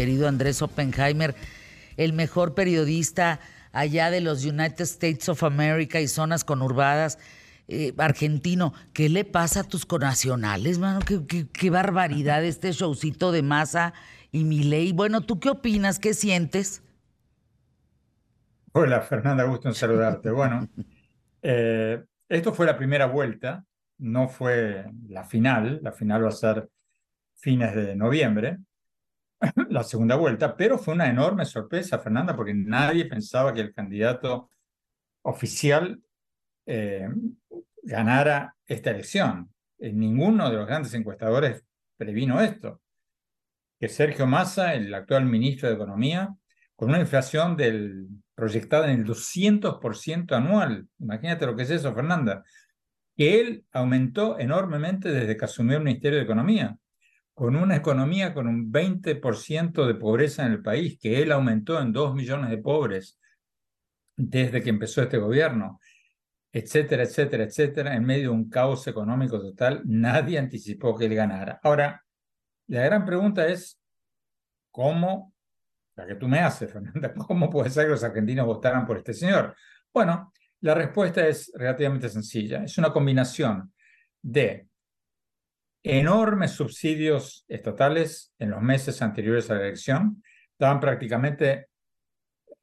querido Andrés Oppenheimer, el mejor periodista allá de los United States of America y zonas conurbadas, eh, argentino. ¿Qué le pasa a tus conacionales, mano? Qué, barbaridad este showcito de masa y mi ley. Bueno, ¿tú qué opinas? ¿Qué sientes? Hola, Fernanda, gusto en saludarte. Bueno, eh, esto fue la primera vuelta, no fue la final. La final va a ser fines de noviembre, la segunda vuelta, pero fue una enorme sorpresa, Fernanda, porque nadie pensaba que el candidato oficial eh, ganara esta elección. ninguno de los grandes encuestadores previno esto. Que Sergio Massa, el actual ministro de Economía, con una inflación del, proyectada en el 200% anual, imagínate lo que es eso, Fernanda, que él aumentó enormemente desde que asumió el Ministerio de Economía con una economía con un 20% de pobreza en el país, que él aumentó en 2 millones de pobres desde que empezó este gobierno, etcétera, etcétera, etcétera, en medio de un caos económico total, nadie anticipó que él ganara. Ahora, la gran pregunta es, ¿cómo, la que tú me haces, Fernanda, cómo puede ser que los argentinos votaran por este señor? Bueno, la respuesta es relativamente sencilla. Es una combinación de enormes subsidios estatales en los meses anteriores a la elección. Estaban prácticamente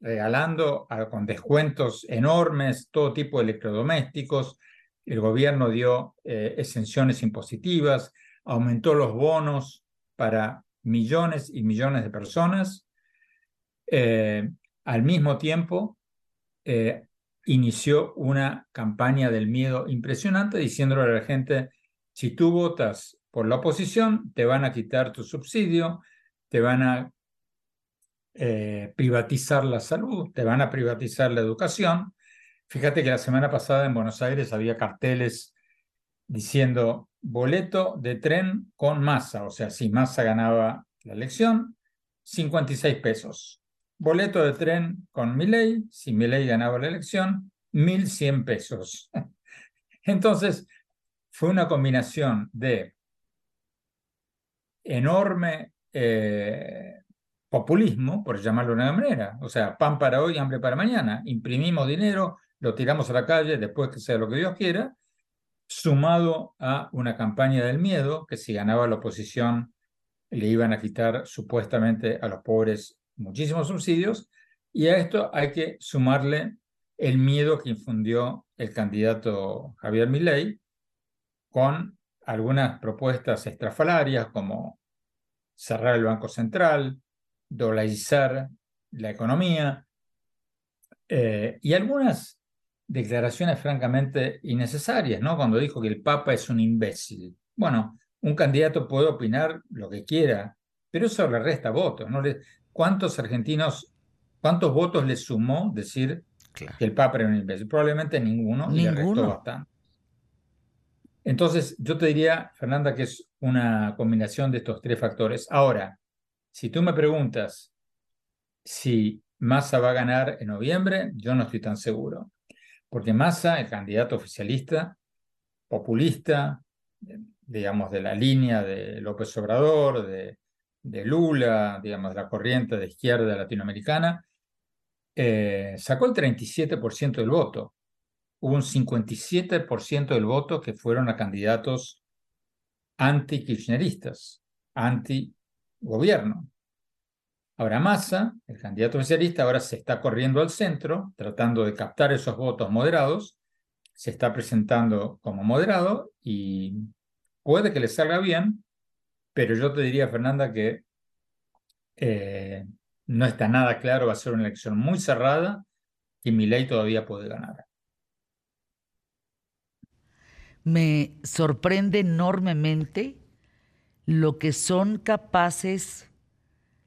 regalando con descuentos enormes todo tipo de electrodomésticos. El gobierno dio eh, exenciones impositivas, aumentó los bonos para millones y millones de personas. Eh, al mismo tiempo, eh, inició una campaña del miedo impresionante diciéndole a la gente, si tú votas por la oposición, te van a quitar tu subsidio, te van a eh, privatizar la salud, te van a privatizar la educación. Fíjate que la semana pasada en Buenos Aires había carteles diciendo boleto de tren con masa, o sea, si masa ganaba la elección, 56 pesos. Boleto de tren con Milei, si Milei ganaba la elección, 1.100 pesos. Entonces, fue una combinación de enorme eh, populismo, por llamarlo de una manera. O sea, pan para hoy, hambre para mañana. Imprimimos dinero, lo tiramos a la calle después que sea lo que Dios quiera, sumado a una campaña del miedo, que si ganaba la oposición le iban a quitar supuestamente a los pobres muchísimos subsidios, y a esto hay que sumarle el miedo que infundió el candidato Javier Milei, con algunas propuestas estrafalarias como cerrar el Banco Central, dolarizar la economía eh, y algunas declaraciones francamente innecesarias, ¿no? Cuando dijo que el Papa es un imbécil. Bueno, un candidato puede opinar lo que quiera, pero eso le resta votos, ¿no? ¿Cuántos argentinos, cuántos votos le sumó decir que el Papa era un imbécil? Probablemente ninguno, y le restó bastante. Entonces, yo te diría, Fernanda, que es una combinación de estos tres factores. Ahora, si tú me preguntas si Massa va a ganar en noviembre, yo no estoy tan seguro. Porque Massa, el candidato oficialista, populista, digamos, de la línea de López Obrador, de, Lula, digamos, de la corriente de izquierda latinoamericana, eh, sacó el 37% del voto hubo un 57% del voto que fueron a candidatos anti-kirchneristas, anti-gobierno. Ahora Massa, el candidato oficialista, ahora se está corriendo al centro, tratando de captar esos votos moderados, se está presentando como moderado y puede que le salga bien, pero yo te diría, Fernanda, que eh, no está nada claro, va a ser una elección muy cerrada y mi ley todavía puede ganar me sorprende enormemente lo que son capaces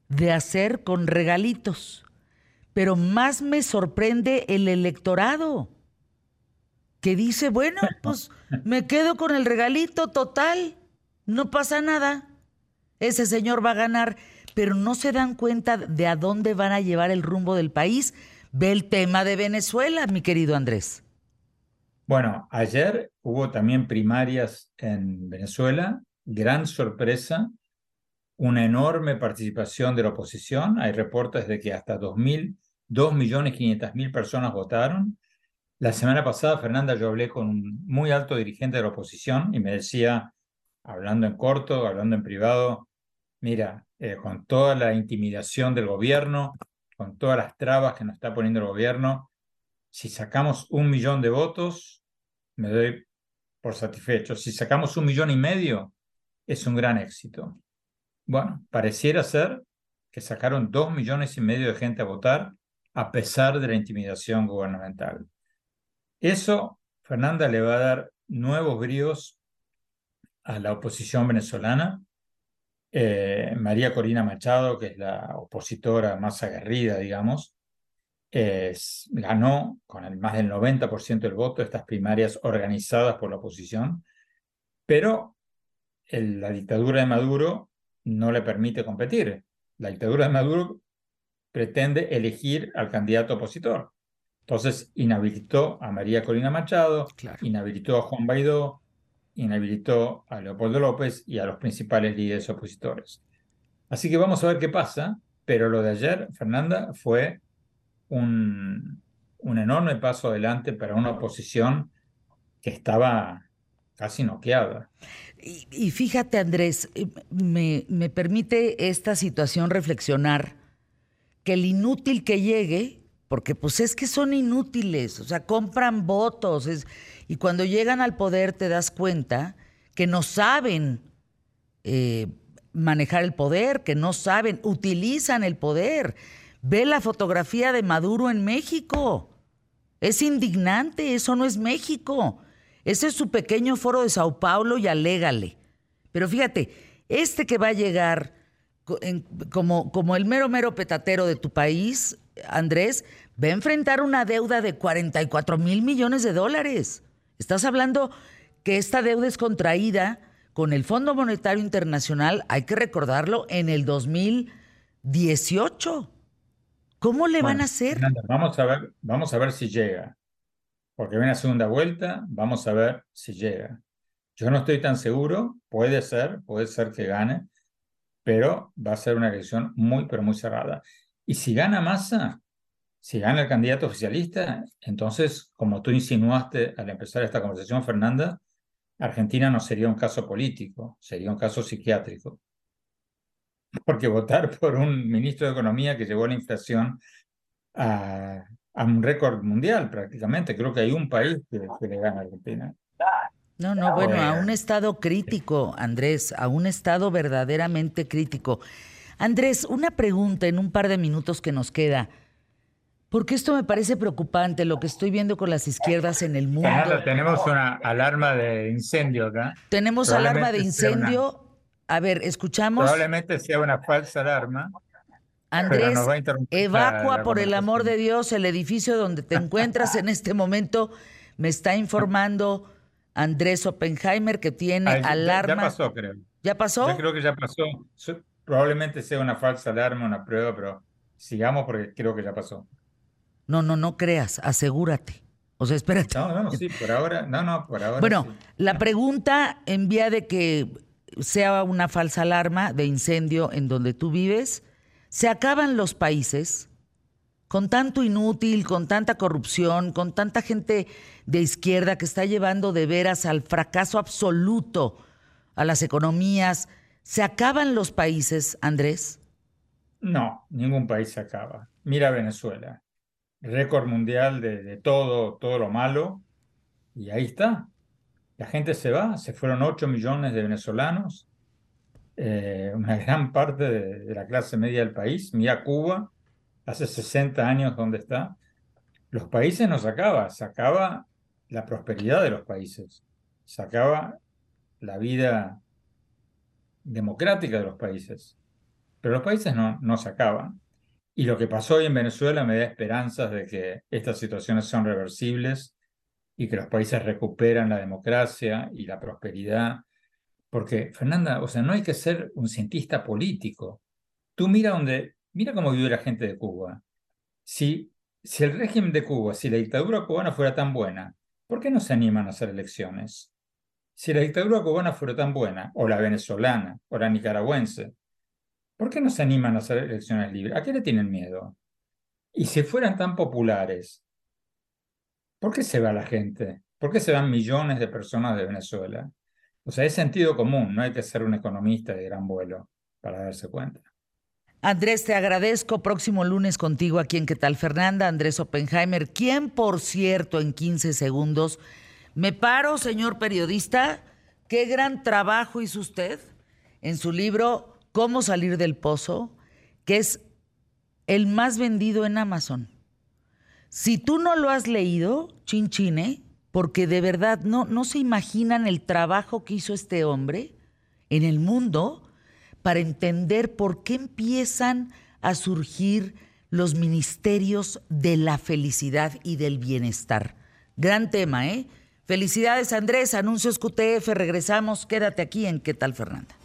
de hacer con regalitos. Pero más me sorprende el electorado, que dice, bueno, pues me quedo con el regalito total, no pasa nada, ese señor va a ganar, pero no se dan cuenta de a dónde van a llevar el rumbo del país. Ve el tema de Venezuela, mi querido Andrés. Bueno, ayer hubo también primarias en Venezuela, gran sorpresa. una enorme participación de la oposición. Hay reportes de que hasta 2.500.000 personas votaron. La semana pasada, Fernanda, yo hablé con un muy alto dirigente de la oposición y me decía, hablando en corto, hablando en privado, mira, eh, con toda la intimidación del gobierno, con todas las trabas que nos está poniendo el gobierno, si sacamos un millón de votos, me doy por satisfecho. Si sacamos un millón y medio, es un gran éxito. Bueno, pareciera ser que sacaron dos millones y medio de gente a votar a pesar de la intimidación gubernamental. Eso, Fernanda, le va a dar nuevos bríos a la oposición venezolana. Eh, María Corina Machado, que es la opositora más aguerrida, digamos, ganó con el más del 90% del voto estas primarias organizadas por la oposición, pero la dictadura de Maduro no le permite competir. La dictadura de Maduro pretende elegir al candidato opositor. Entonces inhabilitó a María Corina Machado, inhabilitó a Juan Baidó, inhabilitó a Leopoldo López y a los principales líderes opositores. Así que vamos a ver qué pasa, pero lo de ayer, Fernanda, fue un, un enorme paso adelante para una oposición que estaba casi noqueada. Y, fíjate, Andrés, eh, me, me, permite esta situación reflexionar que el inútil que llegue, porque pues es que son inútiles, o sea, compran votos, y cuando llegan al poder te das cuenta que no saben eh, manejar el poder, que no saben, utilizan el poder. Ve la fotografía de Maduro en México. Es indignante, eso no es México. Ese es su pequeño foro de Sao Paulo y alégale. Pero fíjate, este que va a llegar como, como el mero, mero petatero de tu país, Andrés, va a enfrentar una deuda de 44 mil millones de dólares. Estás hablando que esta deuda es contraída con el Fondo Monetario Internacional, hay que recordarlo, en el 2018. ¿Cómo le van a hacer? vamos a ver, vamos a ver si llega porque viene a segunda vuelta, vamos a ver si llega. Yo no estoy tan seguro, puede ser, puede ser que gane, pero va a ser una elección muy, pero muy cerrada. Y si gana Massa, si gana el candidato oficialista, entonces, como tú insinuaste al empezar esta conversación, Fernanda, Argentina no sería un caso político, sería un caso psiquiátrico. Porque votar por un ministro de Economía que llevó la inflación a a un récord mundial prácticamente. Creo que hay un país que, le gana a Argentina. No, no, bueno, a un estado crítico, Andrés, a un estado verdaderamente crítico. Andrés, una pregunta en un par de minutos que nos queda. Porque esto me parece preocupante, lo que estoy viendo con las izquierdas en el mundo. tenemos una alarma de incendio acá. Tenemos alarma de incendio. A ver, escuchamos. Probablemente sea una falsa alarma. Andrés, evacua por el amor de Dios el edificio donde te encuentras en este momento. Me está informando Andrés Oppenheimer que tiene alarma. Ya, pasó, creo. ¿Ya pasó? Yo creo que ya pasó. Probablemente sea una falsa alarma, una prueba, pero sigamos porque creo que ya pasó. No, no, no creas, asegúrate. O sea, espérate. No, no, sí, por ahora, no, no, por ahora. Bueno, la pregunta en vía de que sea una falsa alarma de incendio en donde tú vives, se acaban los países con tanto inútil, con tanta corrupción, con tanta gente de izquierda que está llevando de veras al fracaso absoluto a las economías. ¿Se acaban los países, Andrés? No, ningún país se acaba. Mira Venezuela, récord mundial de, todo, todo lo malo, y ahí está. La gente se va, se fueron 8 millones de venezolanos, eh, una gran parte de, la clase media del país. Mira Cuba, hace 60 años donde está. Los países no sacaba, sacaba la prosperidad de los países, sacaba la vida democrática de los países. Pero los países no, no sacaban. Y lo que pasó hoy en Venezuela me da esperanzas de que estas situaciones son reversibles y que los países recuperan la democracia y la prosperidad porque, Fernanda, o sea, no hay que ser un cientista político. Tú mira donde, mira cómo vive la gente de Cuba. Si, si el régimen de Cuba, si la dictadura cubana fuera tan buena, ¿por qué no se animan a hacer elecciones? Si la dictadura cubana fuera tan buena, o la venezolana, o la nicaragüense, ¿Por qué no se animan a hacer elecciones libres? ¿A qué le tienen miedo? Y si fueran tan populares, ¿por qué se va la gente? ¿Por qué se van millones de personas de Venezuela? O sea, es sentido común, no hay que ser un economista de gran vuelo para darse cuenta. Andrés, te agradezco. Próximo lunes contigo aquí en ¿Qué tal Fernanda? Andrés Oppenheimer, quien por cierto en 15 segundos me paro, señor periodista. Qué gran trabajo hizo usted en su libro Cómo salir del pozo, que es el más vendido en Amazon. Si tú no lo has leído, chinchine, porque de verdad no, no se imaginan el trabajo que hizo este hombre en el mundo para entender por qué empiezan a surgir los ministerios de la felicidad y del bienestar. Gran tema, ¿eh? Felicidades Andrés, anuncios QTF, regresamos, quédate aquí en ¿Qué tal Fernanda?